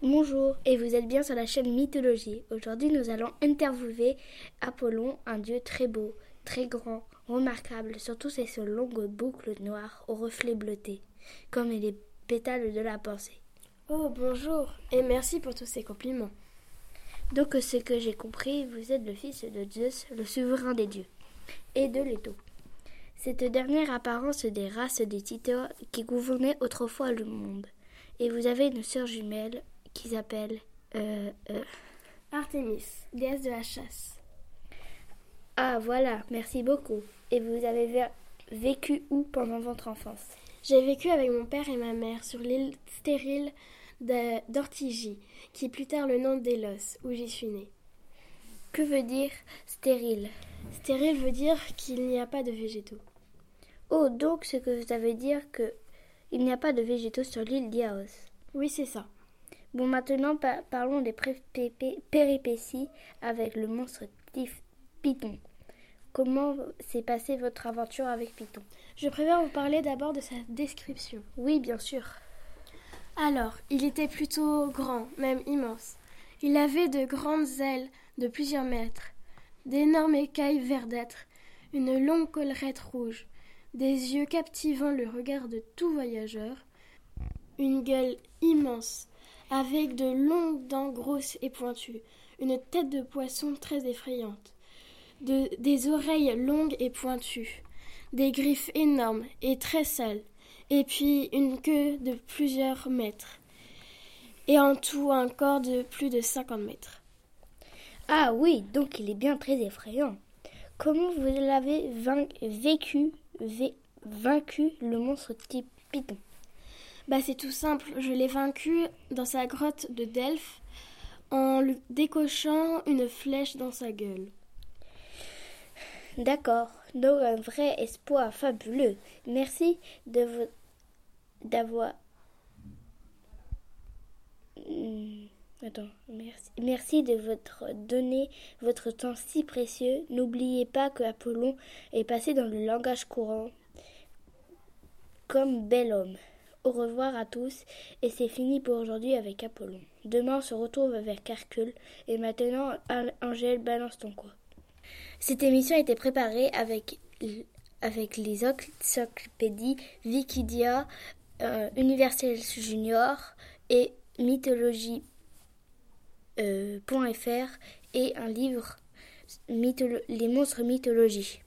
Bonjour, et vous êtes bien sur la chaîne Mythologie. Aujourd'hui, nous allons interviewer Apollon, un dieu très beau, très grand, remarquable, surtout ses longues boucles noires aux reflets bleutés, comme les pétales de la pensée. Oh, bonjour, et merci pour tous ces compliments. Donc, ce que j'ai compris, vous êtes le fils de Zeus, le souverain des dieux, et de Leto. Cette dernière apparence des races des titans qui gouvernaient autrefois le monde. Et vous avez une sœur jumelle, qui s'appelle euh, euh, Artémis, déesse de la chasse. Ah voilà, merci beaucoup. Et vous avez vécu où pendant votre enfance? J'ai vécu avec mon père et ma mère sur l'île stérile d'Ortigie, qui est plus tard le nom d'Élos, où j'y suis née. Que veut dire stérile? Stérile veut dire qu'il n'y a pas de végétaux. Oh, donc ce que ça veut dire que il n'y a pas de végétaux sur l'île d'Iaos. Oui, c'est ça. Bon, maintenant parlons des péripéties avec le monstre Python. Comment s'est passée votre aventure avec Python? Je préfère vous parler d'abord de sa description. Oui, bien sûr. Alors, il était plutôt grand, même immense. Il avait de grandes ailes de plusieurs mètres, d'énormes écailles verdâtres, une longue collerette rouge, des yeux captivant le regard de tout voyageur, une gueule immense, avec de longues dents grosses et pointues, une tête de poisson très effrayante, des oreilles longues et pointues, des griffes énormes et très sales, et puis une queue de plusieurs mètres, et en tout un corps de plus de cinquante mètres. Ah oui, donc il est bien très effrayant. Comment vous l'avez vaincu le monstre type Python bah, c'est tout simple. Je l'ai vaincu dans sa grotte de Delphes en lui décochant une flèche dans sa gueule. D'accord, donc un vrai espoir fabuleux. Merci de vous d'avoir. Hmm, attends, merci. merci de votre donner votre temps si précieux. N'oubliez pas que Apollon est passé dans le langage courant comme bel homme. Au revoir à tous, et c'est fini pour aujourd'hui avec Apollon. Demain on se retrouve avec Hercule, et maintenant Angèle balance ton quoi. Cette émission a été préparée avec, avec les encyclopédies Wikidia, euh, Universel Junior et mythologie.fr euh, et un livre Les monstres mythologie.